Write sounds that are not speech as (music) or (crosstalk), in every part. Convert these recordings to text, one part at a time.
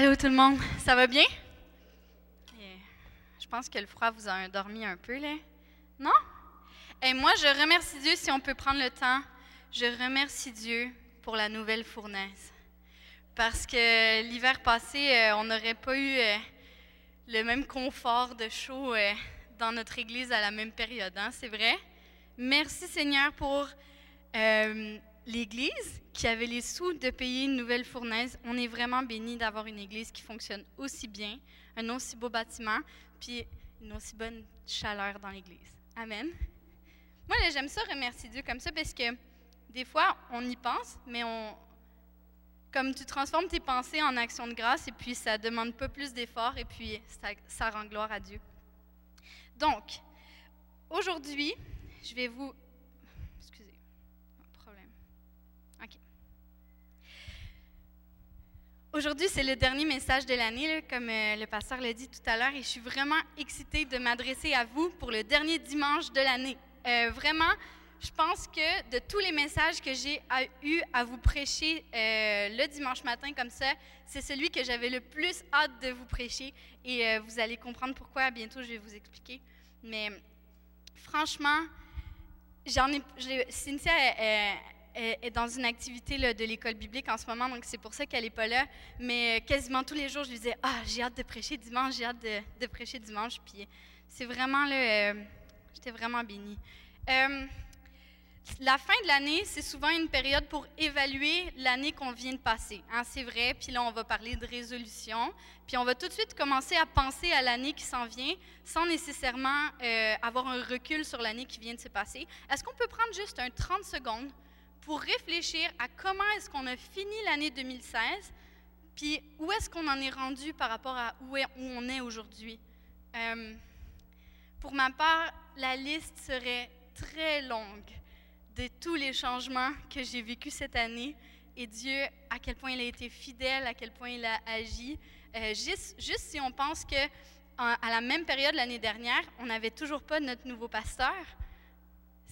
Allô tout le monde, ça va bien? Je pense que le froid vous a endormi un peu, là. Non? Et moi, je remercie Dieu si on peut prendre le temps. Je remercie Dieu pour la nouvelle fournaise. Parce que l'hiver passé, euh, on n'aurait pas eu euh, le même confort de chaud euh, dans notre église à la même période, hein, c'est vrai? Merci Seigneur pour l'Église qui avait les sous de payer une nouvelle fournaise. On est vraiment béni d'avoir une Église qui fonctionne aussi bien, un aussi beau bâtiment, puis une aussi bonne chaleur dans l'Église. Amen. Moi, j'aime ça remercier Dieu comme ça parce que des fois, on y pense, mais on, comme tu transformes tes pensées en action de grâce et puis ça demande pas plus d'efforts et puis ça, ça rend gloire à Dieu. Donc, aujourd'hui, je vais vous Aujourd'hui, c'est le dernier message de l'année, comme euh, le pasteur l'a dit tout à l'heure, et je suis vraiment excitée de m'adresser à vous pour le dernier dimanche de l'année. Euh, vraiment, je pense que de tous les messages que j'ai eu à vous prêcher euh, le dimanche matin comme ça, c'est celui que j'avais le plus hâte de vous prêcher, et vous allez comprendre pourquoi. Bientôt, je vais vous expliquer. Mais franchement, j'en ai, Cynthia, est dans une activité de l'école biblique en ce moment, donc c'est pour ça qu'elle n'est pas là. Mais euh, quasiment tous les jours, je lui disais Ah, j'ai hâte de prêcher dimanche, j'ai hâte de, prêcher dimanche. Puis c'est vraiment là, euh, j'étais vraiment bénie. Euh, la fin de l'année, c'est souvent une période pour évaluer l'année qu'on vient de passer. Hein, c'est vrai. Puis là, on va parler de résolution. Puis on va tout de suite commencer à penser à l'année qui s'en vient sans nécessairement avoir un recul sur l'année qui vient de se passer. Est-ce qu'on peut prendre juste un 30 secondes pour réfléchir à comment est-ce qu'on a fini l'année 2016, puis où est-ce qu'on en est rendu par rapport à où, on est aujourd'hui. Euh, pour ma part, la liste serait très longue de tous les changements que j'ai vécus cette année et Dieu, à quel point il a été fidèle, à quel point il a agi. Euh, juste, juste, si on pense que à la même période l'année dernière, on n'avait toujours pas notre nouveau pasteur,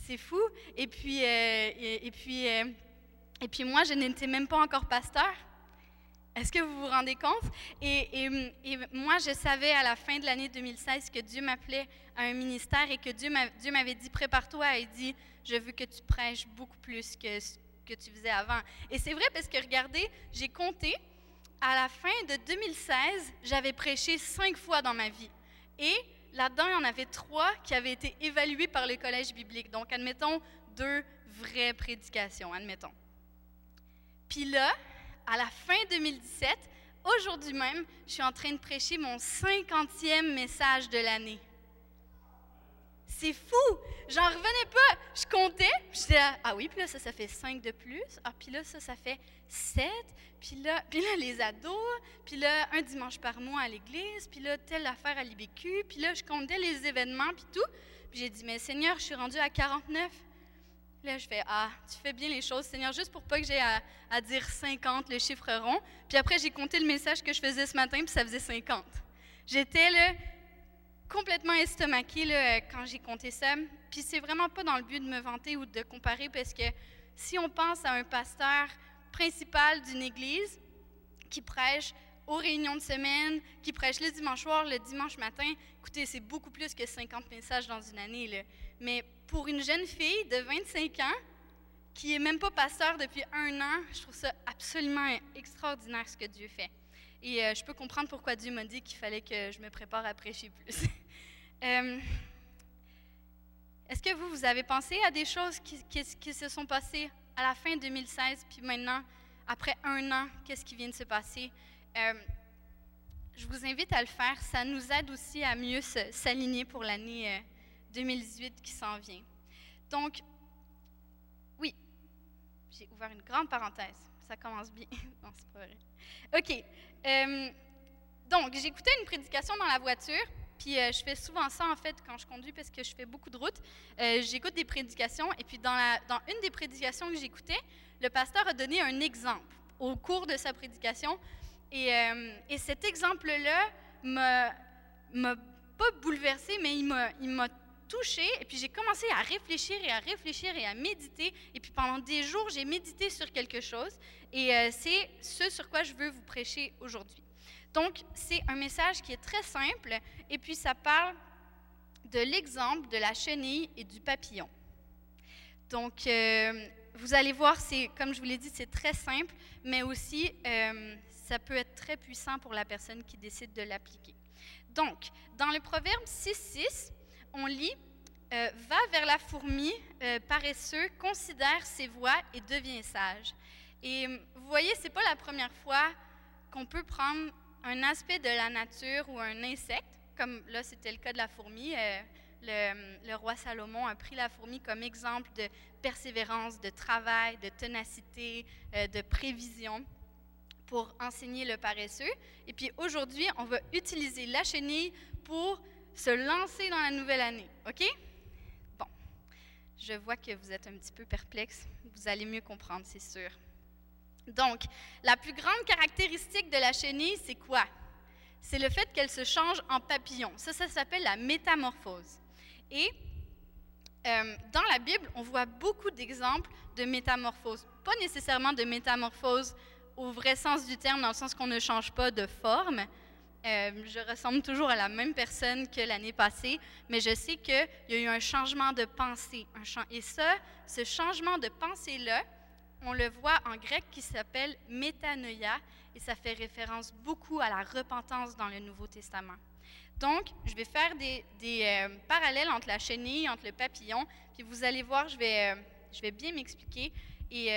c'est fou. Et puis, euh, et, puis, euh, et puis moi, je n'étais même pas encore pasteur. Est-ce que vous vous rendez compte? Et, et, moi, je savais à la fin de l'année 2016 que Dieu m'appelait à un ministère et que Dieu m'avait dit, prépare-toi et dit, je veux que tu prêches beaucoup plus que ce que tu faisais avant. Et c'est vrai parce que, regardez, j'ai compté, à la fin de 2016, j'avais prêché cinq fois dans ma vie. Et Là-dedans, il y en avait trois qui avaient été évalués par le collège biblique. Donc, admettons, deux vraies prédications, admettons. Puis là, à la fin 2017, aujourd'hui même, je suis en train de prêcher mon cinquantième message de l'année. C'est fou! J'en revenais pas. Je comptais, puis j'étais ah oui, puis là, ça, ça fait cinq de plus. Ah, puis là, ça, ça fait sept. Puis là, (laughs) puis là, les ados. Puis là, un dimanche par mois à l'église. Puis là, telle affaire à l'IBQ. Puis là, je comptais les événements, puis tout. Puis j'ai dit, mais Seigneur, je suis rendue à 49. Là, je fais, ah, tu fais bien les choses, Seigneur, juste pour pas que j'ai à, à, dire 50, le chiffre rond. Puis après, j'ai compté le message que je faisais ce matin, puis ça faisait 50. J'étais là, complètement estomaquée là, quand j'ai compté ça. Puis c'est vraiment pas dans le but de me vanter ou de comparer, parce que si on pense à un pasteur principal d'une église qui prêche aux réunions de semaine, qui prêche le dimanche soir, le dimanche matin, écoutez, c'est beaucoup plus que 50 messages dans une année. Là. Mais pour une jeune fille de 25 ans, qui est même pas pasteur depuis un an, je trouve ça absolument extraordinaire ce que Dieu fait. Et euh, je peux comprendre pourquoi Dieu m'a dit qu'il fallait que je me prépare à prêcher plus. (laughs) Euh, est-ce que vous, vous avez pensé à des choses qui, se sont passées à la fin 2016, puis maintenant, après un an, qu'est-ce qui vient de se passer? Euh, je vous invite à le faire. Ça nous aide aussi à mieux s'aligner pour l'année 2018 qui s'en vient. Donc, oui, j'ai ouvert une grande parenthèse. Ça commence bien. (laughs) non, c'est pas vrai. OK. Euh, donc, j'écoutais une prédication dans la voiture, puis euh, je fais souvent ça en fait quand je conduis parce que je fais beaucoup de routes. Euh, j'écoute des prédications et puis dans, une des prédications que j'écoutais, le pasteur a donné un exemple au cours de sa prédication. Et, et cet exemple-là m'a, pas bouleversé, mais il m'a, il m'a touché. Et puis j'ai commencé à réfléchir et à réfléchir et à méditer. Et puis pendant des jours, j'ai médité sur quelque chose. Et c'est ce sur quoi je veux vous prêcher aujourd'hui. Donc, c'est un message qui est très simple et puis ça parle de l'exemple de la chenille et du papillon. Donc, euh, vous allez voir, c'est comme je vous l'ai dit, c'est très simple, mais aussi euh, ça peut être très puissant pour la personne qui décide de l'appliquer. Donc, dans le Proverbe 6.6, on lit euh, Va vers la fourmi, paresseux, considère ses voies et deviens sage. Et vous voyez, c'est pas la première fois qu'on peut prendre un aspect de la nature ou un insecte, comme là c'était le cas de la fourmi le, roi Salomon a pris la fourmi comme exemple de persévérance, de travail, de ténacité, euh, de prévision pour enseigner le paresseux. Et puis aujourd'hui, on va utiliser la chenille pour se lancer dans la nouvelle année. OK? Bon, je vois que vous êtes un petit peu perplexe. Vous allez mieux comprendre, c'est sûr. Donc, la plus grande caractéristique de la chenille, c'est quoi? C'est le fait qu'elle se change en papillon. Ça, ça s'appelle la métamorphose. Et euh, dans la Bible, on voit beaucoup d'exemples de métamorphose. Pas nécessairement de métamorphose au vrai sens du terme, dans le sens qu'on ne change pas de forme. Euh, je ressemble toujours à la même personne que l'année passée, mais je sais qu'il y a eu un changement de pensée. Et ça, ce changement de pensée-là, on le voit en grec qui s'appelle métanoïa, et ça fait référence beaucoup à la repentance dans le Nouveau Testament. Donc, je vais faire des, euh, parallèles entre la chenille, entre le papillon, puis vous allez voir, je vais, euh, je vais bien m'expliquer, et,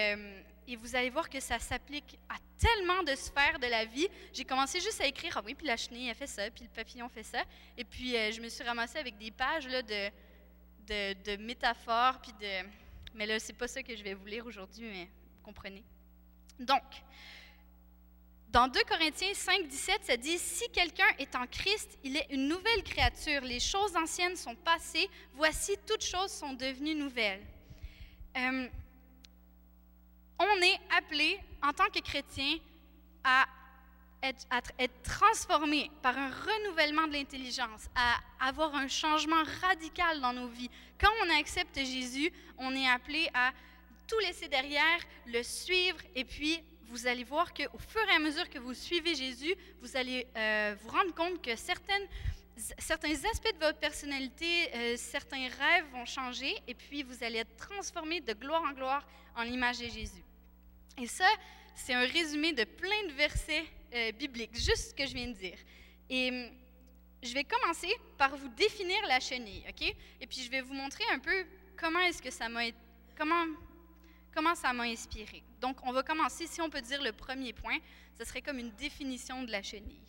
et, vous allez voir que ça s'applique à tellement de sphères de la vie. J'ai commencé juste à écrire, ah oui, puis la chenille a fait ça, puis le papillon fait ça, et puis je me suis ramassée avec des pages là, de, de, de métaphores, puis de... Mais là, c'est pas ça que je vais vous lire aujourd'hui, mais vous comprenez. Donc, dans 2 Corinthiens 5, 17, ça dit Si quelqu'un est en Christ, il est une nouvelle créature. Les choses anciennes sont passées. Voici, toutes choses sont devenues nouvelles. Euh, on est appelé, en tant que chrétien, à être, transformé par un renouvellement de l'intelligence, à avoir un changement radical dans nos vies. Quand on accepte Jésus, on est appelé à tout laisser derrière, le suivre et puis vous allez voir qu'au fur et à mesure que vous suivez Jésus, vous allez euh, vous rendre compte que certains aspects de votre personnalité, euh, certains rêves vont changer et puis vous allez être transformé de gloire en gloire en l'image de Jésus. Et ça, c'est un résumé de plein de versets euh, bibliques, juste ce que je viens de dire. Et hum, je vais commencer par vous définir la chenille, OK? Et puis je vais vous montrer un peu comment est-ce que ça m'a comment comment ça m'a inspiré. Donc, on va commencer, si on peut dire le premier point, ce serait comme une définition de la chenille.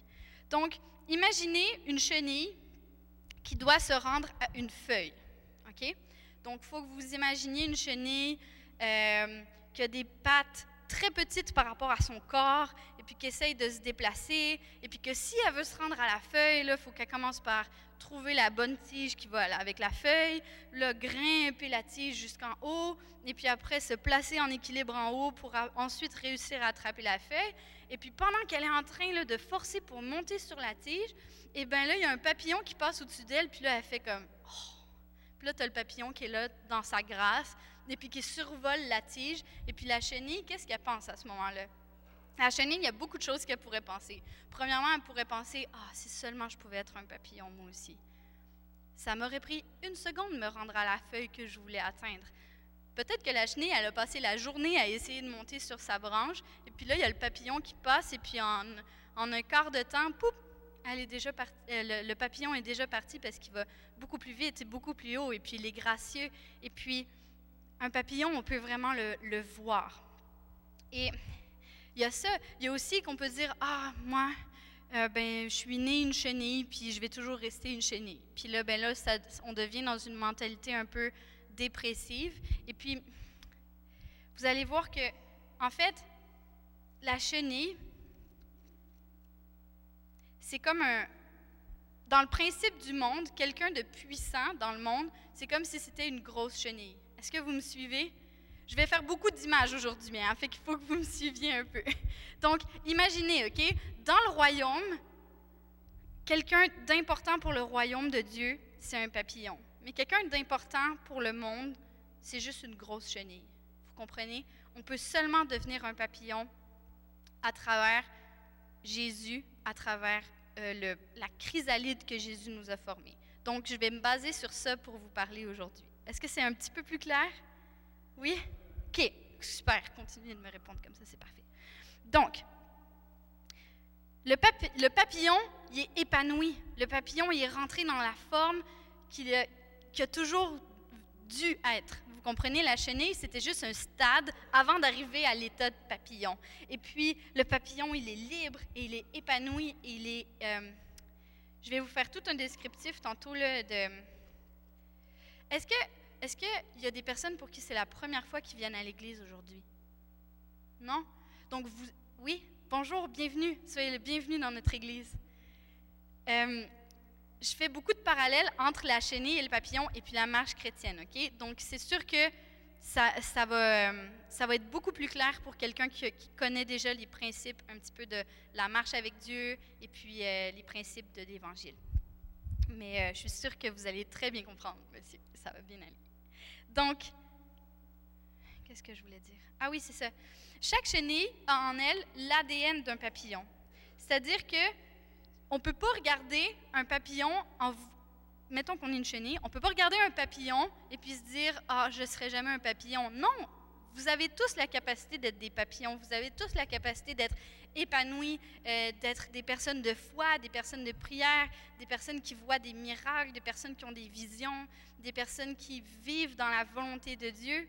Donc, imaginez une chenille qui doit se rendre à une feuille. OK? Donc, il faut que vous imaginiez une chenille euh, qui a des pattes très petites par rapport à son corps, et puis qui essaye de se déplacer, et puis que si elle veut se rendre à la feuille, il faut qu'elle commence par trouver la bonne tige qui va avec la feuille, le grimper la tige jusqu'en haut, et puis après se placer en équilibre en haut pour ensuite réussir à attraper la feuille. Et puis pendant qu'elle est en train de forcer pour monter sur la tige, et bien là, il y a un papillon qui passe au-dessus d'elle, puis là, elle fait comme... Oh. Puis là, tu as le papillon qui est là dans sa grâce, et puis qui survole la tige. Et puis la chenille, qu'est-ce qu'elle pense à ce moment-là? La chenille, il y a beaucoup de choses qu'elle pourrait penser. Premièrement, elle pourrait penser Ah, si seulement je pouvais être un papillon, moi aussi. Ça m'aurait pris une seconde de me rendre à la feuille que je voulais atteindre. Peut-être que la chenille, elle a passé la journée à essayer de monter sur sa branche, et puis là, il y a le papillon qui passe, et puis en, un quart de temps, poup, elle est déjà euh, le, papillon est déjà parti parce qu'il va beaucoup plus vite et beaucoup plus haut, et puis il est gracieux. Et puis, un papillon, on peut vraiment le, voir. Et il y a ça. Il y a aussi qu'on peut dire Ah, moi, euh, ben, je suis née une chenille, puis je vais toujours rester une chenille. Puis là, ben là ça, on devient dans une mentalité un peu dépressive. Et puis, vous allez voir que, en fait, la chenille, c'est comme un. Dans le principe du monde, quelqu'un de puissant dans le monde, c'est comme si c'était une grosse chenille. Est-ce que vous me suivez? Je vais faire beaucoup d'images aujourd'hui, hein, fait qu'il faut que vous me suiviez un peu. (laughs) Donc, imaginez, OK, dans le royaume, quelqu'un d'important pour le royaume de Dieu, c'est un papillon. Mais quelqu'un d'important pour le monde, c'est juste une grosse chenille. Vous comprenez? On peut seulement devenir un papillon à travers Jésus, à travers euh, la chrysalide que Jésus nous a formée. Donc, je vais me baser sur ça pour vous parler aujourd'hui. Est-ce que c'est un petit peu plus clair? Oui? OK, super. Continuez de me répondre comme ça, c'est parfait. Donc, le, papillon, il est épanoui. Le papillon, il est rentré dans la forme qu'il a, toujours dû être. Vous comprenez, la chenille, c'était juste un stade avant d'arriver à l'état de papillon. Et puis, le papillon, il est libre et il est épanoui. Il est, euh, je vais vous faire tout un descriptif tantôt là, de... Est-ce que est-ce qu'il y a des personnes pour qui c'est la première fois qu'ils viennent à l'église aujourd'hui? Non? Donc, vous, oui, bonjour, bienvenue. Soyez le bienvenu dans notre église. Euh, je fais beaucoup de parallèles entre la chenille et le papillon et puis la marche chrétienne, OK? Donc, c'est sûr que ça, ça, va, ça va être beaucoup plus clair pour quelqu'un qui, connaît déjà les principes un petit peu de la marche avec Dieu et puis euh, les principes de l'Évangile. Mais euh, je suis sûre que vous allez très bien comprendre, monsieur. Ça va bien aller. Donc, qu'est-ce que je voulais dire? Ah oui, c'est ça. Chaque chenille a en elle l'ADN d'un papillon. C'est-à-dire que on ne peut pas regarder un papillon en mettons qu'on est une chenille, on ne peut pas regarder un papillon et puis se dire ah je ne serai jamais un papillon. Non, vous avez tous la capacité d'être des papillons. Vous avez tous la capacité d'être épanouis, euh, d'être des personnes de foi, des personnes de prière, des personnes qui voient des miracles, des personnes qui ont des visions, des personnes qui vivent dans la volonté de Dieu.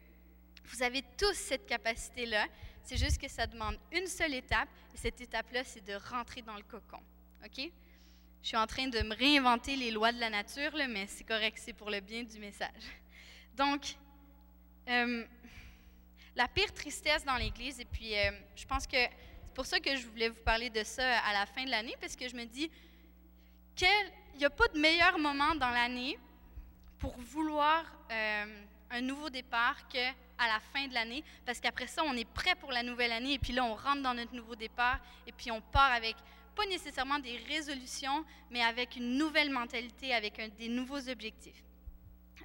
Vous avez tous cette capacité-là. C'est juste que ça demande une seule étape. Et cette étape-là, c'est de rentrer dans le cocon. OK? Je suis en train de me réinventer les lois de la nature, mais c'est correct, c'est pour le bien du message. Donc, euh, la pire tristesse dans l'Église, et puis euh, je pense que pour ça que je voulais vous parler de ça à la fin de l'année, parce que je me dis qu'il n'y a pas de meilleur moment dans l'année pour vouloir euh, un nouveau départ qu'à la fin de l'année, parce qu'après ça, on est prêt pour la nouvelle année, et puis là, on rentre dans notre nouveau départ, et puis on part avec pas nécessairement des résolutions, mais avec une nouvelle mentalité, avec des nouveaux objectifs.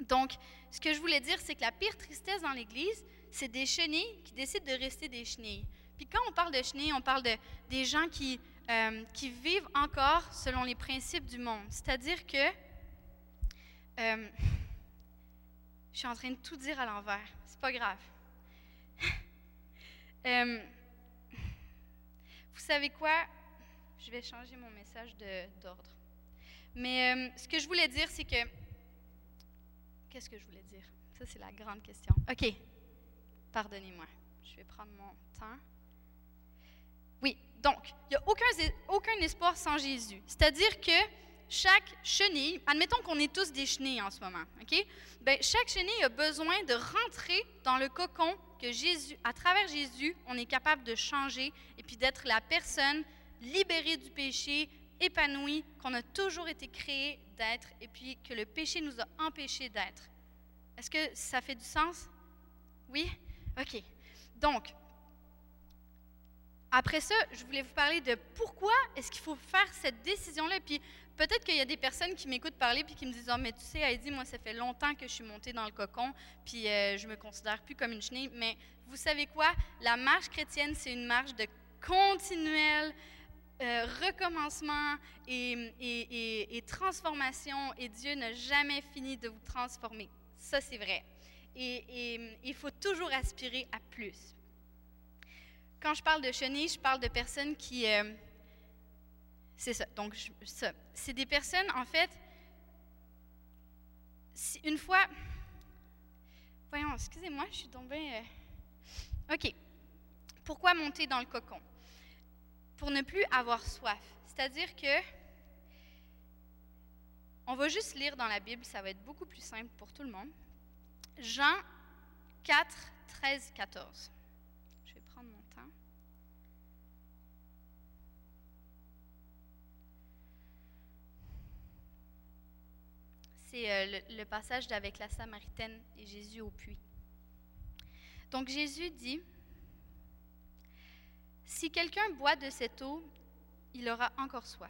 Donc, ce que je voulais dire, c'est que la pire tristesse dans l'Église, c'est des chenilles qui décident de rester des chenilles. Puis quand on parle de chenilles, on parle de, des gens qui, euh, qui vivent encore selon les principes du monde. C'est-à-dire que... Euh, (laughs) je suis en train de tout dire à l'envers. C'est pas grave. (laughs) Euh, vous savez quoi? Je vais changer mon message d'ordre. Mais ce que je voulais dire, c'est que... Qu'est-ce que je voulais dire? Ça, c'est la grande question. OK. Pardonnez-moi. Je vais prendre mon temps. Oui, donc, il n'y a aucun, aucun espoir sans Jésus. C'est-à-dire que chaque chenille, admettons qu'on est tous des chenilles en ce moment, OK? Bien, chaque chenille a besoin de rentrer dans le cocon que Jésus, à travers Jésus, on est capable de changer et puis d'être la personne libérée du péché, épanouie, qu'on a toujours été créé d'être et puis que le péché nous a empêchés d'être. Est-ce que ça fait du sens? Oui? OK. Donc, après ça, je voulais vous parler de pourquoi est-ce qu'il faut faire cette décision-là. Puis peut-être qu'il y a des personnes qui m'écoutent parler puis qui me disent, oh, mais tu sais, Heidi, moi, ça fait longtemps que je suis montée dans le cocon, puis euh, je me considère plus comme une chenille. Mais vous savez quoi? La marche chrétienne, c'est une marche de continuel euh, recommencement et, et, transformation, et Dieu n'a jamais fini de vous transformer. Ça, c'est vrai et, il faut toujours aspirer à plus. Quand je parle de chenilles, je parle de personnes qui... Euh, c'est ça. Donc, ça. C'est des personnes, en fait, une fois... Voyons, excusez-moi, je suis tombée... Euh, OK. Pourquoi monter dans le cocon? Pour ne plus avoir soif. C'est-à-dire que... On va juste lire dans la Bible, ça va être beaucoup plus simple pour tout le monde. Jean 4, 13, 14. C'est euh, le, le passage d'avec la Samaritaine et Jésus au puits. Donc Jésus dit, Si quelqu'un boit de cette eau, il aura encore soif.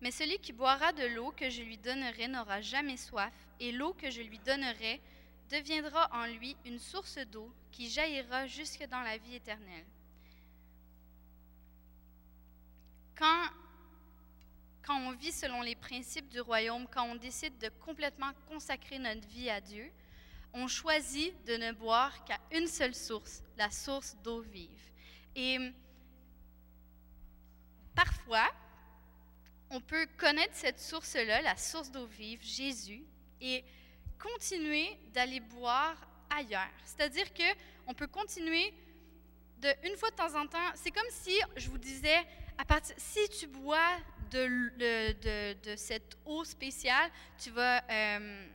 Mais celui qui boira de l'eau que je lui donnerai n'aura jamais soif, et l'eau que je lui donnerai deviendra en lui une source d'eau qui jaillira jusque dans la vie éternelle. Quand, quand on vit selon les principes du royaume, quand on décide de complètement consacrer notre vie à Dieu, on choisit de ne boire qu'à une seule source, la source d'eau vive. Et parfois, on peut connaître cette source-là, la source d'eau vive, Jésus, et continuer d'aller boire ailleurs. C'est-à-dire que on peut continuer de une fois de temps en temps. C'est comme si je vous disais, si tu bois de, cette eau spéciale, tu vas, euh,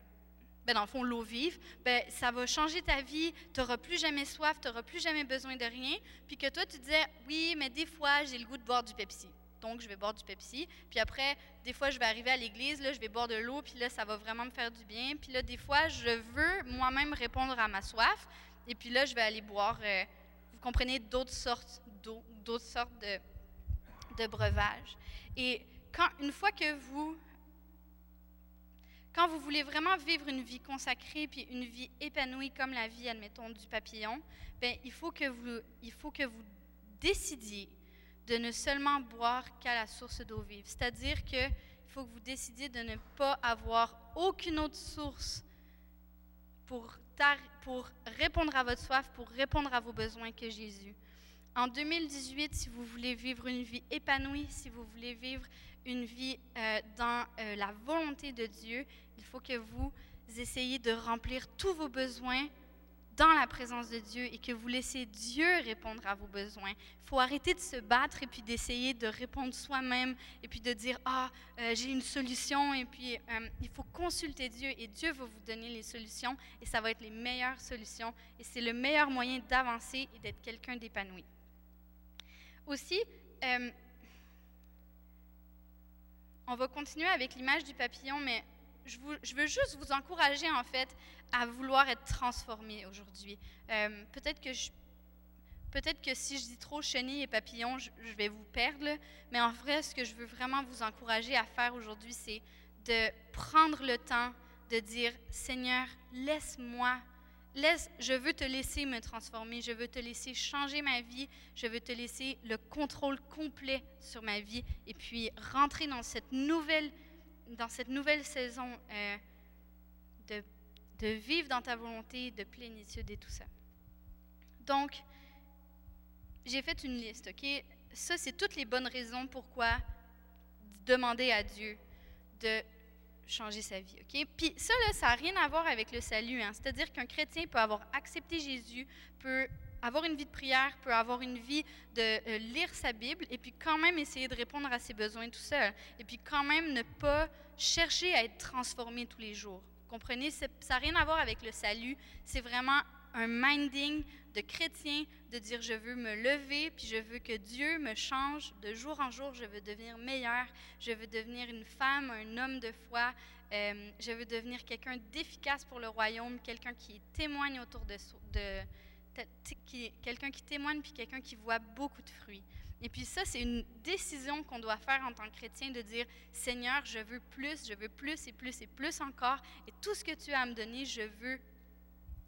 ben dans le fond, l'eau vive, ben, ça va changer ta vie. Tu n'auras plus jamais soif, tu n'auras plus jamais besoin de rien. Puis que toi, tu disais, oui, mais des fois, j'ai le goût de boire du Pepsi donc je vais boire du Pepsi. Puis après, des fois, je vais arriver à l'église, là, je vais boire de l'eau, puis là, ça va vraiment me faire du bien. Puis là, des fois, je veux moi-même répondre à ma soif, et puis là, je vais aller boire, euh, vous comprenez, d'autres sortes d'autres sortes de, de breuvages. Et quand, une fois que vous quand vous voulez vraiment vivre une vie consacrée puis une vie épanouie comme la vie, admettons, du papillon, ben, il, faut que vous, il faut que vous décidiez de ne seulement boire qu'à la source d'eau vive. C'est-à-dire qu'il faut que vous décidiez de ne pas avoir aucune autre source pour, pour répondre à votre soif, pour répondre à vos besoins que Jésus. En 2018, si vous voulez vivre une vie épanouie, si vous voulez vivre une vie euh, dans euh, la volonté de Dieu, il faut que vous essayiez de remplir tous vos besoins dans la présence de Dieu et que vous laissez Dieu répondre à vos besoins. Il faut arrêter de se battre et puis d'essayer de répondre soi-même et puis de dire ah euh, j'ai une solution et puis il faut consulter Dieu et Dieu va vous donner les solutions et ça va être les meilleures solutions et c'est le meilleur moyen d'avancer et d'être quelqu'un d'épanoui. Aussi, euh, on va continuer avec l'image du papillon, mais je, veux juste vous encourager en fait à vouloir être transformé aujourd'hui. Euh, peut-être que peut-être que si je dis trop chenille et papillon, je, vais vous perdre, mais en vrai, ce que je veux vraiment vous encourager à faire aujourd'hui, c'est de prendre le temps de dire Seigneur, laisse-moi, laisse, je veux te laisser me transformer, je veux te laisser changer ma vie, je veux te laisser le contrôle complet sur ma vie et puis rentrer dans cette nouvelle dans cette nouvelle saison euh, de, de, vivre dans ta volonté, de plénitude et tout ça. Donc, j'ai fait une liste, OK? Ça, c'est toutes les bonnes raisons pourquoi demander à Dieu de changer sa vie, OK? Puis ça, là, ça n'a rien à voir avec le salut. Hein? C'est-à-dire qu'un chrétien peut avoir accepté Jésus, peut avoir une vie de prière, peut avoir une vie de euh, lire sa Bible et puis quand même essayer de répondre à ses besoins tout seul. Et puis quand même ne pas chercher à être transformé tous les jours. Comprenez? Ça n'a rien à voir avec le salut. C'est vraiment un minding de chrétien de dire je veux me lever puis je veux que Dieu me change de jour en jour. Je veux devenir meilleur. Je veux devenir une femme, un homme de foi. Euh, je veux devenir quelqu'un d'efficace pour le royaume, quelqu'un qui témoigne autour de, de quelqu'un qui témoigne puis quelqu'un qui voit beaucoup de fruits. Et puis ça, c'est une décision qu'on doit faire en tant que chrétien de dire, Seigneur, je veux plus, je veux plus et plus et plus encore, et tout ce que tu as à me donner, je veux,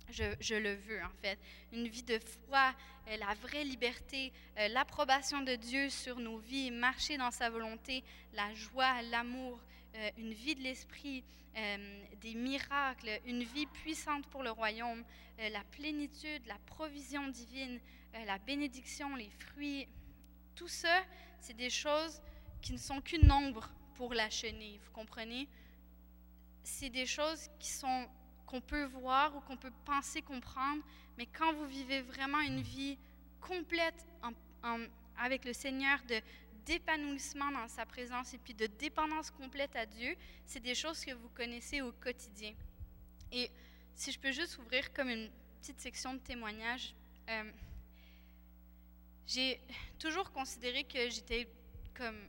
je, le veux en fait. Une vie de foi, euh, la vraie liberté, euh, l'approbation de Dieu sur nos vies, marcher dans sa volonté, la joie, l'amour, euh, une vie de l'esprit, des miracles, une vie puissante pour le royaume, la plénitude, la provision divine, la bénédiction, les fruits tout ça, c'est des choses qui ne sont qu'une ombre pour la chenille, vous comprenez? C'est des choses qui sont qu'on peut voir ou qu'on peut penser comprendre, mais quand vous vivez vraiment une vie complète avec le Seigneur, de d'épanouissement dans sa présence et puis de dépendance complète à Dieu, c'est des choses que vous connaissez au quotidien. Et si je peux juste ouvrir comme une petite section de témoignage, euh, j'ai toujours considéré que j'étais comme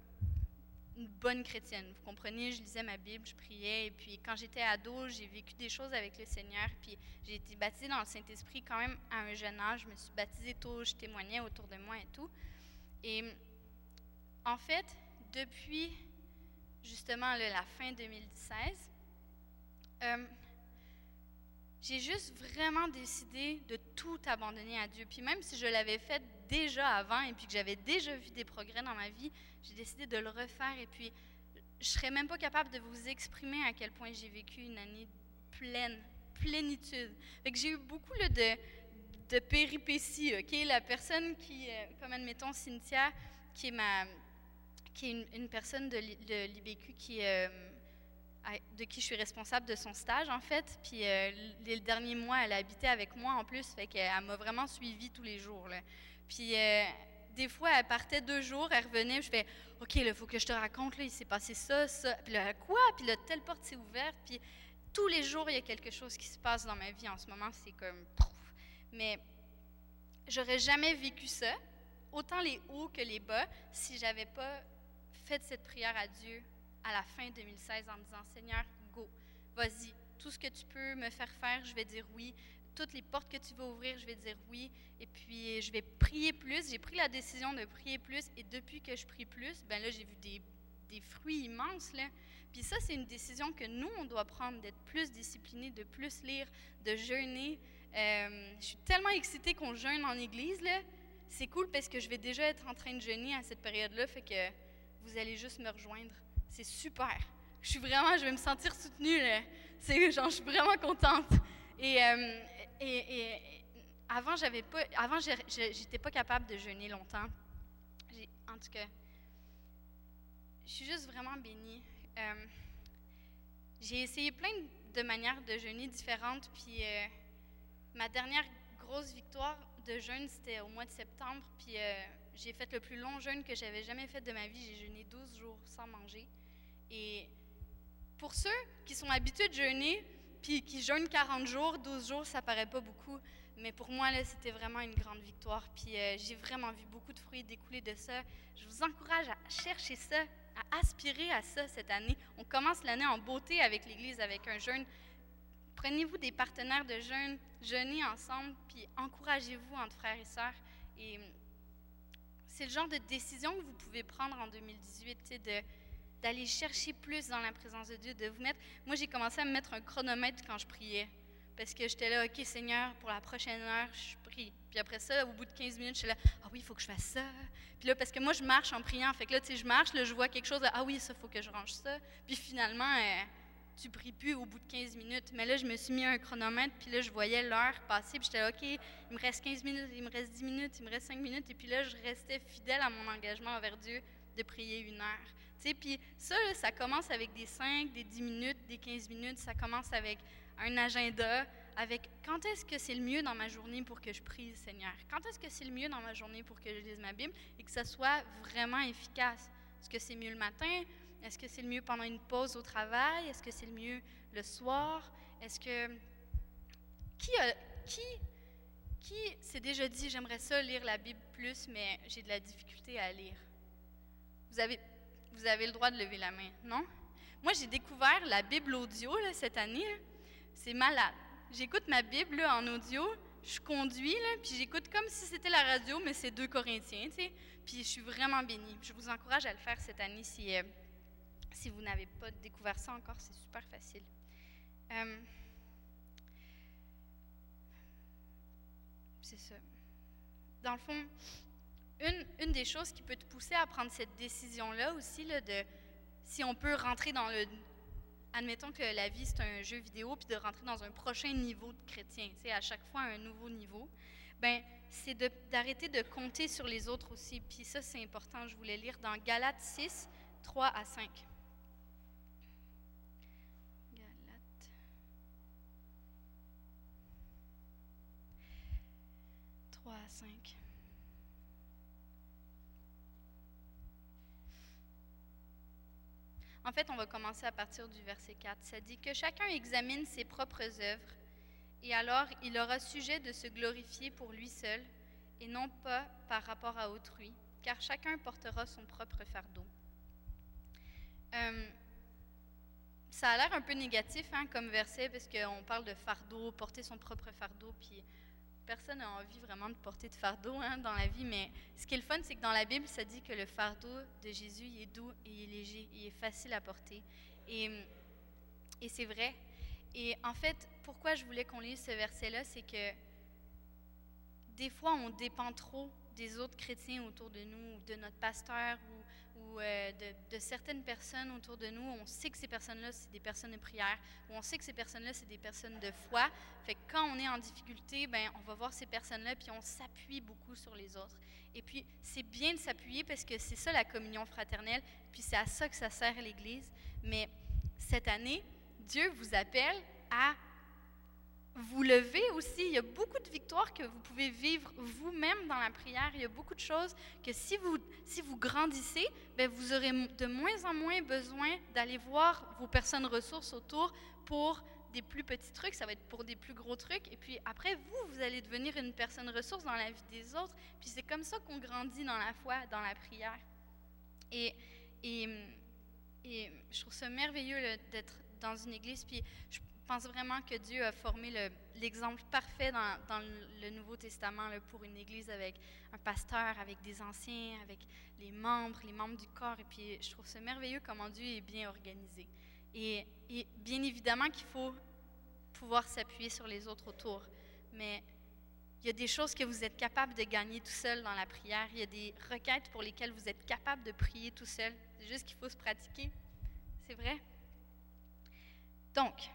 une bonne chrétienne. Vous comprenez, je lisais ma Bible, je priais, et puis quand j'étais ado, j'ai vécu des choses avec le Seigneur, puis j'ai été baptisée dans le Saint-Esprit quand même à un jeune âge. Je me suis baptisée tôt, je témoignais autour de moi et tout. Et en fait, depuis justement la fin 2016, euh, j'ai juste vraiment décidé de tout abandonner à Dieu. Puis même si je l'avais fait déjà avant et puis que j'avais déjà vu des progrès dans ma vie, j'ai décidé de le refaire. Et puis, je serais même pas capable de vous exprimer à quel point j'ai vécu une année pleine, plénitude. Fait que j'ai eu beaucoup de, péripéties. Ok, la personne qui, euh, comme admettons Cynthia, qui est ma, qui est une, personne de, l'IBQ qui euh, de qui je suis responsable de son stage, en fait. Puis euh, les derniers mois, elle a habité avec moi en plus, fait qu'elle m'a vraiment suivi tous les jours. Là. Puis euh, des fois, elle partait deux jours, elle revenait, je fais OK, il faut que je te raconte, là, il s'est passé ça, ça. Puis là, quoi? Puis là, telle porte s'est ouverte. Puis tous les jours, il y a quelque chose qui se passe dans ma vie en ce moment, c'est comme. Mais j'aurais jamais vécu ça, autant les hauts que les bas, si j'avais pas fait cette prière à Dieu à la fin 2016 en me disant Seigneur, go, vas-y, tout ce que tu peux me faire faire, je vais dire oui. Toutes les portes que tu veux ouvrir, je vais dire oui. Et puis, je vais prier plus. J'ai pris la décision de prier plus. Et depuis que je prie plus, ben là, j'ai vu des, des, fruits immenses. Là. Puis ça, c'est une décision que nous, on doit prendre, d'être plus disciplinés, de plus lire, de jeûner. Euh, je suis tellement excitée qu'on jeûne en église. Là. C'est cool parce que je vais déjà être en train de jeûner à cette période-là. Fait que vous allez juste me rejoindre. C'est super. Je suis vraiment, je vais me sentir soutenue. C'est, genre, je suis vraiment contente. Et, euh, et, avant, j'avais pas, avant, j'étais pas capable de jeûner longtemps. En tout cas, je suis juste vraiment bénie. Euh, j'ai essayé plein de manières de jeûner différentes, puis euh, ma dernière grosse victoire de jeûne, c'était au mois de septembre, puis j'ai fait le plus long jeûne que j'avais jamais fait de ma vie. J'ai jeûné 12 jours sans manger. Et pour ceux qui sont habitués de jeûner, puis qui jeûnent 40 jours, 12 jours, ça paraît pas beaucoup. Mais pour moi, là, c'était vraiment une grande victoire. Puis euh, j'ai vraiment vu beaucoup de fruits découler de ça. Je vous encourage à chercher ça, à aspirer à ça cette année. On commence l'année en beauté avec l'Église, avec un jeûne. Prenez-vous des partenaires de jeûne, jeûnez ensemble, puis encouragez-vous entre frères et sœurs. Et c'est le genre de décision que vous pouvez prendre en 2018, de d'aller chercher plus dans la présence de Dieu, de vous mettre. Moi, j'ai commencé à me mettre un chronomètre quand je priais. Parce que j'étais là, OK, Seigneur, pour la prochaine heure, je prie. Puis après ça, au bout de 15 minutes, je suis là, ah oui, il faut que je fasse ça. Puis là, parce que moi, je marche en priant. Fait que là, tu sais, je marche, là, je vois quelque chose, ah oui, ça, il faut que je range ça. Puis finalement, euh, tu pries plus au bout de 15 minutes. Mais là, je me suis mis un chronomètre, puis là, je voyais l'heure passer, puis j'étais là, OK, il me reste 15 minutes, il me reste 10 minutes, il me reste 5 minutes. Et puis là, je restais fidèle à mon engagement envers Dieu de prier une heure. Puis ça, ça commence avec des 5, des 10 minutes, des 15 minutes. Ça commence avec un agenda, avec quand est-ce que c'est le mieux dans ma journée pour que je prie, Seigneur? Quand est-ce que c'est le mieux dans ma journée pour que je lise ma Bible et que ça soit vraiment efficace? Est-ce que c'est mieux le matin? Est-ce que c'est le mieux pendant une pause au travail? Est-ce que c'est le mieux le soir? Est-ce que. Qui, a, qui, qui s'est déjà dit j'aimerais ça lire la Bible plus, mais j'ai de la difficulté à lire? Vous avez, vous avez le droit de lever la main, non? Moi, j'ai découvert la Bible audio cette année. C'est malade. J'écoute ma Bible en audio, je conduis, puis j'écoute comme si c'était la radio, mais c'est deux Corinthiens, tu sais. Puis je suis vraiment bénie. Je vous encourage à le faire cette année si, euh, si vous n'avez pas découvert ça encore, c'est super facile. Euh, c'est ça. Dans le fond, une, des choses qui peut te pousser à prendre cette décision-là aussi, là, de si on peut rentrer dans le. Admettons que la vie, c'est un jeu vidéo, puis de rentrer dans un prochain niveau de chrétien, tu à chaque fois un nouveau niveau, ben c'est d'arrêter de, de compter sur les autres aussi. Puis ça, c'est important. Je voulais lire dans Galates 6, 3 à 5. 3 à 5. En fait, on va commencer à partir du verset 4. Ça dit que chacun examine ses propres œuvres, et alors il aura sujet de se glorifier pour lui seul, et non pas par rapport à autrui, car chacun portera son propre fardeau. Euh, ça a l'air un peu négatif hein, comme verset, parce qu'on parle de fardeau, porter son propre fardeau, puis personne n'a envie vraiment de porter de fardeau hein, dans la vie, mais ce qui est le fun, c'est que dans la Bible, ça dit que le fardeau de Jésus il est doux et il est léger, il est facile à porter. Et, et c'est vrai. Et en fait, pourquoi je voulais qu'on lise ce verset-là, c'est que des fois, on dépend trop des autres chrétiens autour de nous, ou de notre pasteur, ou, ou euh, de, de, certaines personnes autour de nous. On sait que ces personnes-là, c'est des personnes de prière, ou on sait que ces personnes-là, c'est des personnes de foi. Fait que quand on est en difficulté, ben, on va voir ces personnes-là, puis on s'appuie beaucoup sur les autres. Et puis, c'est bien de s'appuyer parce que c'est ça la communion fraternelle, puis c'est à ça que ça sert l'Église. Mais cette année, Dieu vous appelle à vous lever aussi. Il y a beaucoup de victoires que vous pouvez vivre vous-même dans la prière. Il y a beaucoup de choses que si vous, si vous grandissez, bien, vous aurez de moins en moins besoin d'aller voir vos personnes ressources autour pour des plus petits trucs, ça va être pour des plus gros trucs. Et puis après, vous, vous allez devenir une personne ressource dans la vie des autres. Puis c'est comme ça qu'on grandit dans la foi, dans la prière. Et, et, et je trouve ça merveilleux d'être dans une église. Puis je pense vraiment que Dieu a formé l'exemple parfait dans, le Nouveau Testament pour une église avec un pasteur, avec des anciens, avec les membres, les membres du corps. Et puis, je trouve ça merveilleux comment Dieu est bien organisé. Et, et bien évidemment qu'il faut pouvoir s'appuyer sur les autres autour. Mais il y a des choses que vous êtes capable de gagner tout seul dans la prière. Il y a des requêtes pour lesquelles vous êtes capable de prier tout seul. C'est juste qu'il faut se pratiquer. C'est vrai? Donc,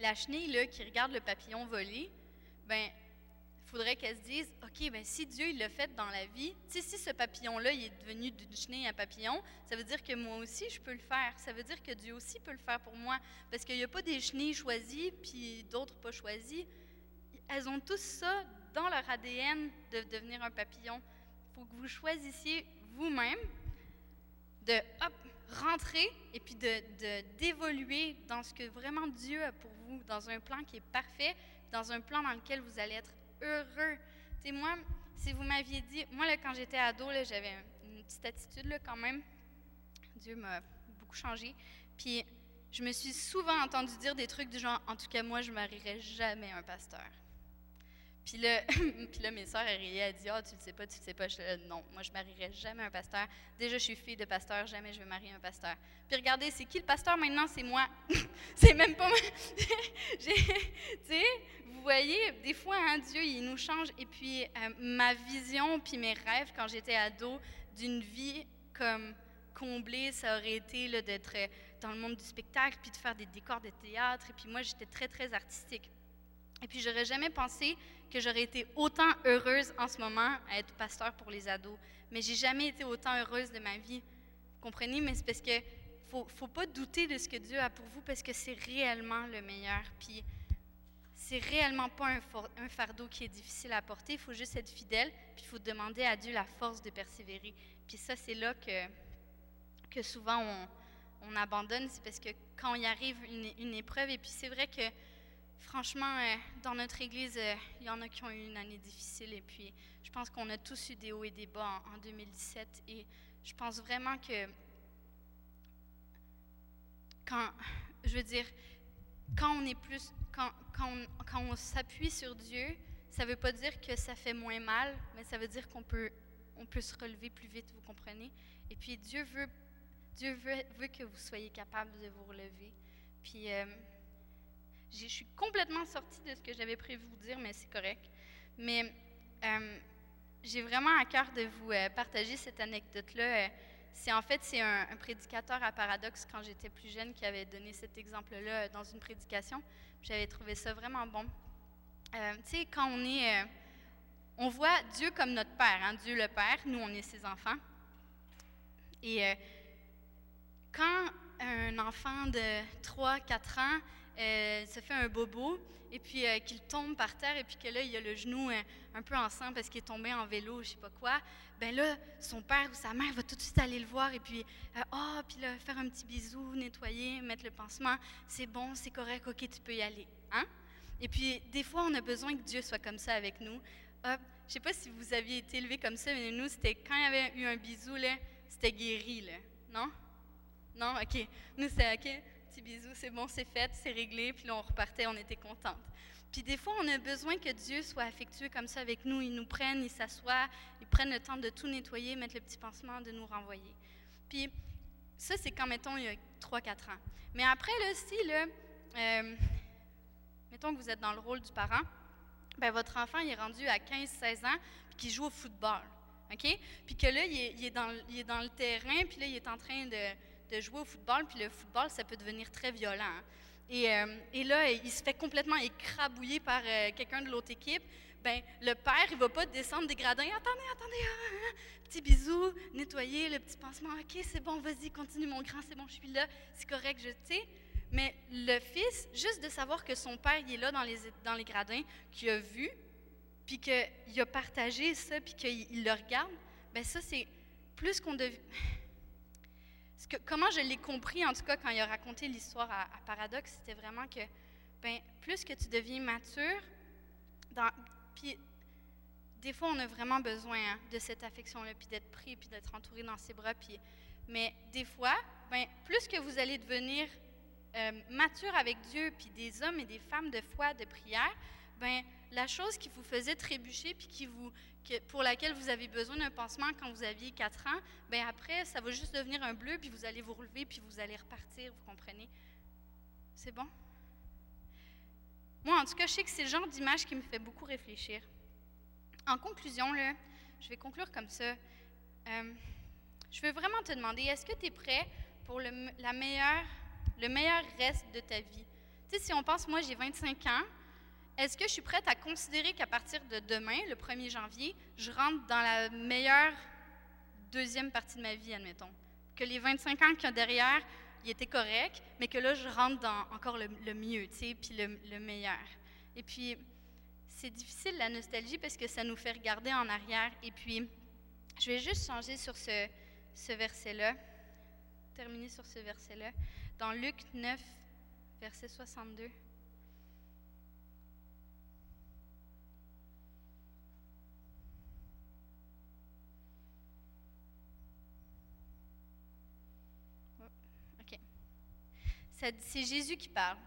la chenille là, qui regarde le papillon voler, ben, faudrait qu'elle se dise, OK, ben, si Dieu il l'a fait dans la vie, si ce papillon-là il est devenu d'une chenille un papillon, ça veut dire que moi aussi, je peux le faire. Ça veut dire que Dieu aussi peut le faire pour moi. Parce qu'il n'y a pas des chenilles choisies, puis d'autres pas choisies. Elles ont tous ça dans leur ADN de devenir un papillon. Il faut que vous choisissiez vous-même de, hop, rentrer et puis de, d'évoluer dans ce que vraiment Dieu a pour vous, dans un plan qui est parfait, dans un plan dans lequel vous allez être heureux. Tu moi, si vous m'aviez dit, moi, là, quand j'étais ado, j'avais une petite attitude là, quand même. Dieu m'a beaucoup changé. Puis je me suis souvent entendu dire des trucs du genre, en tout cas, moi, je ne marierai jamais un pasteur. Puis là, (laughs) puis là, mes soeurs, elles riaient, elles disaient, ah, tu le sais pas, tu le sais pas. Non, moi, je marierai jamais un pasteur. Déjà, je suis fille de pasteur, jamais je vais marier un pasteur. Puis regardez, c'est qui le pasteur maintenant? C'est moi. (laughs) c'est même pas moi. (laughs) tu sais, vous voyez, des fois, hein, Dieu, il nous change. Et puis, euh, ma vision, puis mes rêves, quand j'étais ado, d'une vie comme comblée, ça aurait été d'être dans le monde du spectacle, puis de faire des décors de théâtre. Et puis moi, j'étais très, très artistique. Et puis, j'aurais jamais pensé que j'aurais été autant heureuse en ce moment à être pasteur pour les ados. Mais j'ai jamais été autant heureuse de ma vie. Vous comprenez? Mais c'est parce que faut, faut pas douter de ce que Dieu a pour vous parce que c'est réellement le meilleur. Puis, c'est réellement pas un, fardeau qui est difficile à porter. Il faut juste être fidèle, puis il faut demander à Dieu la force de persévérer. Puis ça, c'est là que, que souvent on, on abandonne. C'est parce que quand il arrive une, une épreuve, et puis c'est vrai que Franchement, euh, dans notre Église, euh, il y en a qui ont eu une année difficile et puis je pense qu'on a tous eu des hauts et des bas en, 2017 et je pense vraiment que quand, je veux dire, quand on est plus, quand, quand quand on s'appuie sur Dieu, ça ne veut pas dire que ça fait moins mal, mais ça veut dire qu'on peut, on peut se relever plus vite, vous comprenez? Et puis Dieu veut, Dieu veut, veut que vous soyez capable de vous relever. Puis euh, je suis complètement sortie de ce que j'avais prévu vous dire, mais c'est correct. Mais euh, j'ai vraiment à cœur de vous euh, partager cette anecdote-là. Euh, c'est en fait c'est un, prédicateur à Paradoxe quand j'étais plus jeune qui avait donné cet exemple-là dans une prédication. J'avais trouvé ça vraiment bon. tu sais, quand on est, on voit Dieu comme notre Père, hein, Dieu le Père, nous on est ses enfants. Et quand un enfant de 3-4 ans euh, se fait un bobo et puis euh, qu'il tombe par terre et puis que là, il a le genou euh, un peu en parce qu'il est tombé en vélo, je sais pas quoi, ben là, son père ou sa mère va tout de suite aller le voir et puis, oh, puis là, faire un petit bisou, nettoyer, mettre le pansement, c'est bon, c'est correct, ok, tu peux y aller. Hein? Et puis, des fois, on a besoin que Dieu soit comme ça avec nous. Hop, je sais pas si vous aviez été élevé comme ça, mais nous, c'était quand il y avait eu un bisou, là, c'était guéri, là. Non? Non? OK. Nous, c'est OK petit bisou, c'est bon, c'est fait, c'est réglé, puis là, on repartait, on était contente. Puis des fois, on a besoin que Dieu soit affectueux comme ça avec nous. Il nous prenne, il s'assoit, il prenne le temps de tout nettoyer, mettre le petit pansement, de nous renvoyer. Puis ça, c'est quand, mettons, il y a 3-4 ans. Mais après, là, si, là, euh, mettons que vous êtes dans le rôle du parent, ben, votre enfant il est rendu à 15-16 ans, puis qu'il joue au football. OK? Puis que là, il est, dans, il est, dans, le terrain, puis là, il est en train de, de, jouer au football, puis le football, ça peut devenir très violent. Hein. Et, euh, et, là, il se fait complètement écrabouiller par euh, quelqu'un de l'autre équipe. Ben, le père, il va pas descendre des gradins. Attendez, attendez, ah, ah. petit bisou, nettoyer le petit pansement. OK, c'est bon, vas-y, continue, mon grand, c'est bon, je suis là, c'est correct, je sais. Mais le fils, juste de savoir que son père, il est là dans les, dans les gradins, qu'il a vu, puis qu'il a partagé ça, puis qu'il le regarde, ben ça, c'est plus qu'on devient (laughs) comment je l'ai compris, en tout cas, quand il a raconté l'histoire à, Paradoxe, c'était vraiment que, ben, plus que tu deviens mature, puis des fois, on a vraiment besoin hein, de cette affection-là, puis d'être pris, puis d'être entouré dans ses bras. Puis, mais des fois, ben, plus que vous allez devenir euh, mature avec Dieu, puis des hommes et des femmes de foi, de prière, ben, la chose qui vous faisait trébucher, puis qui vous, pour laquelle vous avez besoin d'un pansement quand vous aviez 4 ans, ben après, ça va juste devenir un bleu, puis vous allez vous relever, puis vous allez repartir, vous comprenez? C'est bon? Moi, en tout cas, je sais que c'est le genre d'image qui me fait beaucoup réfléchir. En conclusion, là, je vais conclure comme ça. Euh, je veux vraiment te demander, est-ce que tu es prêt pour le, le meilleur reste de ta vie? Tu sais, si on pense, moi, j'ai 25 ans, est-ce que je suis prête à considérer qu'à partir de demain, le 1er janvier, je rentre dans la meilleure deuxième partie de ma vie, admettons? Que les 25 ans qu'il y a derrière, ils étaient corrects, mais que là, je rentre dans encore le, mieux, tu sais, puis le, meilleur. Et puis, c'est difficile la nostalgie parce que ça nous fait regarder en arrière. Et puis, je vais juste changer sur ce, ce verset-là, terminer sur ce verset-là, dans Luc 9, verset 62. C'est Jésus qui parle.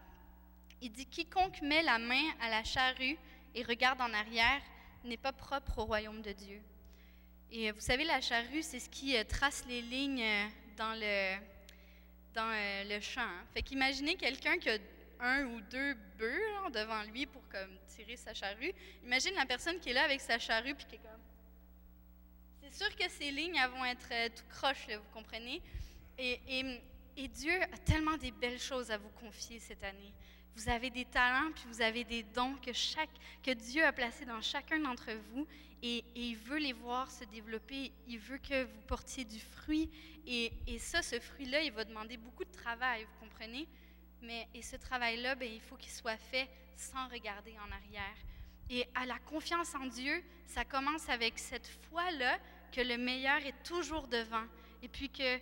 Il dit, quiconque met la main à la charrue et regarde en arrière n'est pas propre au royaume de Dieu. Et vous savez, la charrue, c'est ce qui euh, trace les lignes euh, dans le, dans euh, le champ. Hein. Fait qu'imaginez quelqu'un qui a un ou deux bœufs devant lui pour comme, tirer sa charrue. Imagine la personne qui est là avec sa charrue puis qui est comme... C'est sûr que ces lignes vont être tout croches, vous comprenez? Et, et et Dieu a tellement des belles choses à vous confier cette année. Vous avez des talents, puis vous avez des dons que, Dieu a placés dans chacun d'entre vous, et, il veut les voir se développer. Il veut que vous portiez du fruit, et, et ça, ce fruit-là, il va demander beaucoup de travail, vous comprenez? Mais et ce travail-là, ben, il faut qu'il soit fait sans regarder en arrière. Et à la confiance en Dieu, ça commence avec cette foi-là que le meilleur est toujours devant, et puis que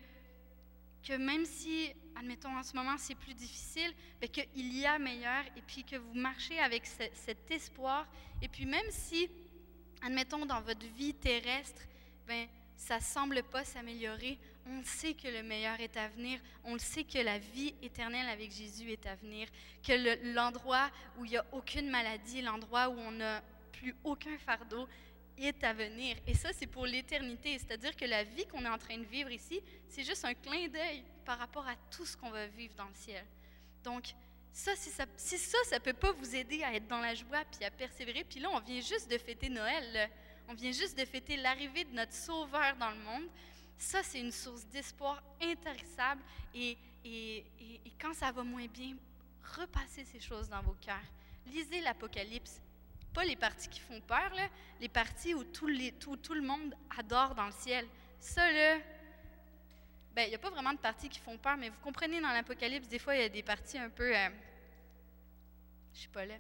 que même si, admettons, en ce moment, c'est plus difficile, mais qu'il y a meilleur et puis que vous marchez avec cet espoir. Et puis même si, admettons, dans votre vie terrestre, ben, ça semble pas s'améliorer, on sait que le meilleur est à venir, on sait que la vie éternelle avec Jésus est à venir, que l'endroit où il n'y a aucune maladie, l'endroit où on n'a plus aucun fardeau, est à venir. Et ça, c'est pour l'éternité. C'est-à-dire que la vie qu'on est en train de vivre ici, c'est juste un clin d'œil par rapport à tout ce qu'on va vivre dans le ciel. Donc, ça, si ça, si ça, ça peut pas vous aider à être dans la joie puis à persévérer, puis là, on vient juste de fêter Noël, on vient juste de fêter l'arrivée de notre Sauveur dans le monde. Ça, c'est une source d'espoir intarissable. Et, et, et, et quand ça va moins bien, repassez ces choses dans vos cœurs. Lisez l'Apocalypse, pas les parties qui font peur, les parties où tout, le monde adore dans le ciel. Ça, là, ben, il n'y a pas vraiment de parties qui font peur, mais vous comprenez, dans l'Apocalypse, des fois, il y a des parties un peu, euh, je sais pas là,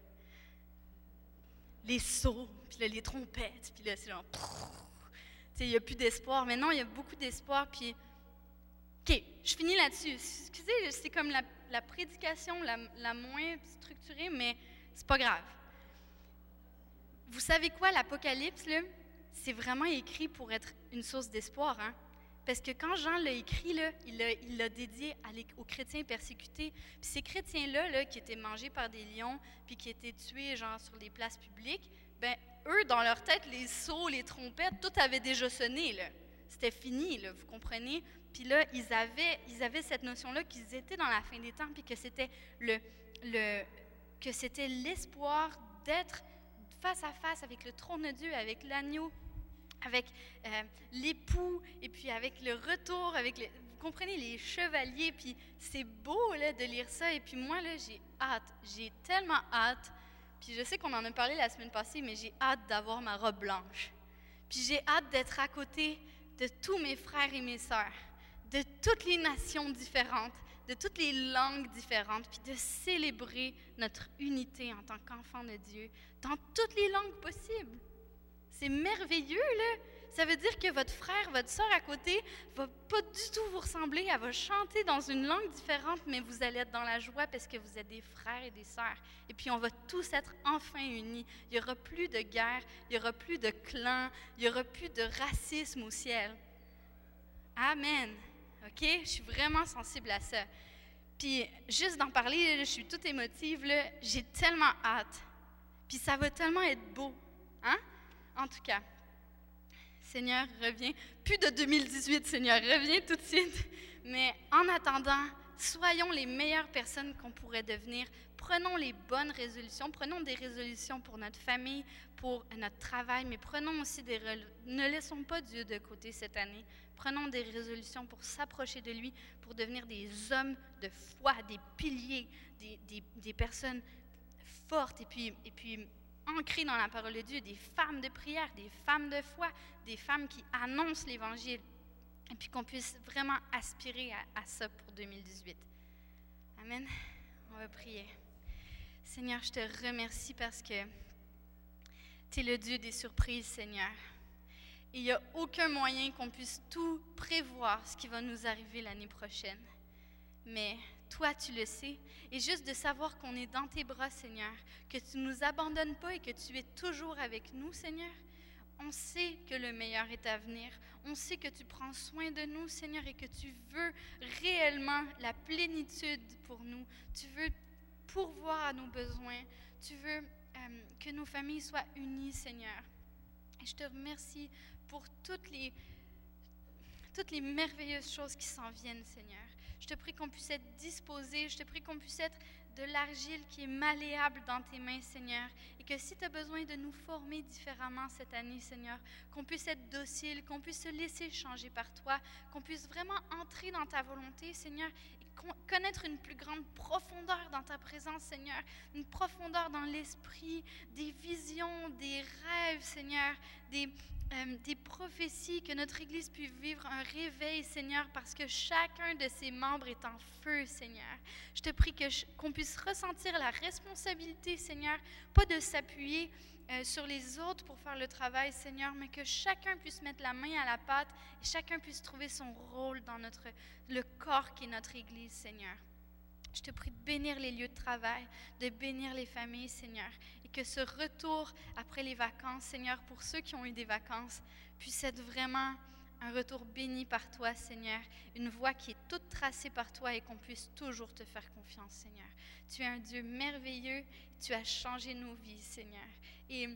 les sauts, puis là, les trompettes, puis là, c'est genre, il n'y a plus d'espoir. Mais non, il y a beaucoup d'espoir, puis, OK, je finis là-dessus. Excusez, c'est comme la, la prédication la, la moins structurée, mais c'est pas grave. Vous savez quoi, l'Apocalypse, c'est vraiment écrit pour être une source d'espoir. Hein? Parce que quand Jean l'a écrit, là, il l'a dédié aux chrétiens persécutés. Puis ces chrétiens-là, là, qui étaient mangés par des lions, puis qui étaient tués genre, sur les places publiques, ben eux, dans leur tête, les sauts, les trompettes, tout avait déjà sonné. C'était fini, là, vous comprenez? Puis là, ils avaient, ils avaient cette notion-là qu'ils étaient dans la fin des temps, puis que c'était le, le, que c'était l'espoir d'être face à face avec le trône de Dieu, avec l'agneau, avec euh, l'époux, et puis avec le retour, avec vous comprenez, les chevaliers, puis c'est beau là, de lire ça, et puis moi, là, j'ai hâte, j'ai tellement hâte, puis je sais qu'on en a parlé la semaine passée, mais j'ai hâte d'avoir ma robe blanche, puis j'ai hâte d'être à côté de tous mes frères et mes sœurs, de toutes les nations différentes, de toutes les langues différentes, puis de célébrer notre unité en tant qu'enfant de Dieu dans toutes les langues possibles. C'est merveilleux, là. Ça veut dire que votre frère, votre soeur à côté va pas du tout vous ressembler. Elle va chanter dans une langue différente, mais vous allez être dans la joie parce que vous êtes des frères et des sœurs. Et puis on va tous être enfin unis. Il n'y aura plus de guerre, il n'y aura plus de clans, il n'y aura plus de racisme au ciel. Amen. OK? Je suis vraiment sensible à ça. Puis juste d'en parler, je suis toute émotive. J'ai tellement hâte. Puis ça va tellement être beau. Hein? En tout cas, Seigneur, reviens. Plus de 2018, Seigneur, reviens tout de suite. Mais en attendant, soyons les meilleures personnes qu'on pourrait devenir. Prenons les bonnes résolutions. Prenons des résolutions pour notre famille, pour notre travail, mais prenons aussi des... Ne laissons pas Dieu de côté cette année. Prenons des résolutions pour s'approcher de lui, pour devenir des hommes de foi, des piliers, des, des, personnes fortes et puis, et puis ancrées dans la parole de Dieu, des femmes de prière, des femmes de foi, des femmes qui annoncent l'Évangile. Et puis qu'on puisse vraiment aspirer à, à ça pour 2018. Amen. On va prier. Seigneur, je te remercie parce que tu es le Dieu des surprises, Seigneur. Il n'y a aucun moyen qu'on puisse tout prévoir ce qui va nous arriver l'année prochaine. Mais toi, tu le sais. Et juste de savoir qu'on est dans tes bras, Seigneur, que tu ne nous abandonnes pas et que tu es toujours avec nous, Seigneur, on sait que le meilleur est à venir. On sait que tu prends soin de nous, Seigneur, et que tu veux réellement la plénitude pour nous. Tu veux pourvoir à nos besoins. Tu veux euh, que nos familles soient unies, Seigneur. Et je te remercie pour toutes les, toutes les merveilleuses choses qui s'en viennent, Seigneur. Je te prie qu'on puisse être disposé, je te prie qu'on puisse être de l'argile qui est malléable dans tes mains, Seigneur. Et que si tu as besoin de nous former différemment cette année, Seigneur, qu'on puisse être docile, qu'on puisse se laisser changer par toi, qu'on puisse vraiment entrer dans ta volonté, Seigneur, et connaître une plus grande profondeur dans ta présence, Seigneur, une profondeur dans l'esprit, des visions, Seigneur, des, euh, des prophéties, que notre Église puisse vivre un réveil, Seigneur, parce que chacun de ses membres est en feu, Seigneur. Je te prie qu'on puisse ressentir la responsabilité, Seigneur, pas de s'appuyer euh, sur les autres pour faire le travail, Seigneur, mais que chacun puisse mettre la main à la pâte et chacun puisse trouver son rôle dans notre, le corps qui est notre Église, Seigneur. Je te prie de bénir les lieux de travail, de bénir les familles, Seigneur, et que ce retour après les vacances, Seigneur, pour ceux qui ont eu des vacances, puisse être vraiment un retour béni par toi, Seigneur, une voie qui est toute tracée par toi et qu'on puisse toujours te faire confiance, Seigneur. Tu es un Dieu merveilleux, tu as changé nos vies, Seigneur. Et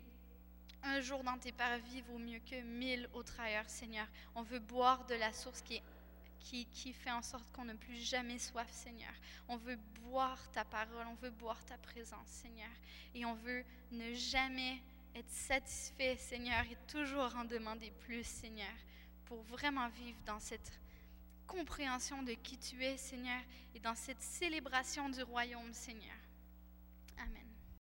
un jour dans tes parvis vaut mieux que mille autres ailleurs, Seigneur. On veut boire de la source qui est qui, fait en sorte qu'on n'a plus jamais soif, Seigneur. On veut boire ta parole, on veut boire ta présence, Seigneur. Et on veut ne jamais être satisfait, Seigneur, et toujours en demander plus, Seigneur, pour vraiment vivre dans cette compréhension de qui tu es, Seigneur, et dans cette célébration du royaume, Seigneur.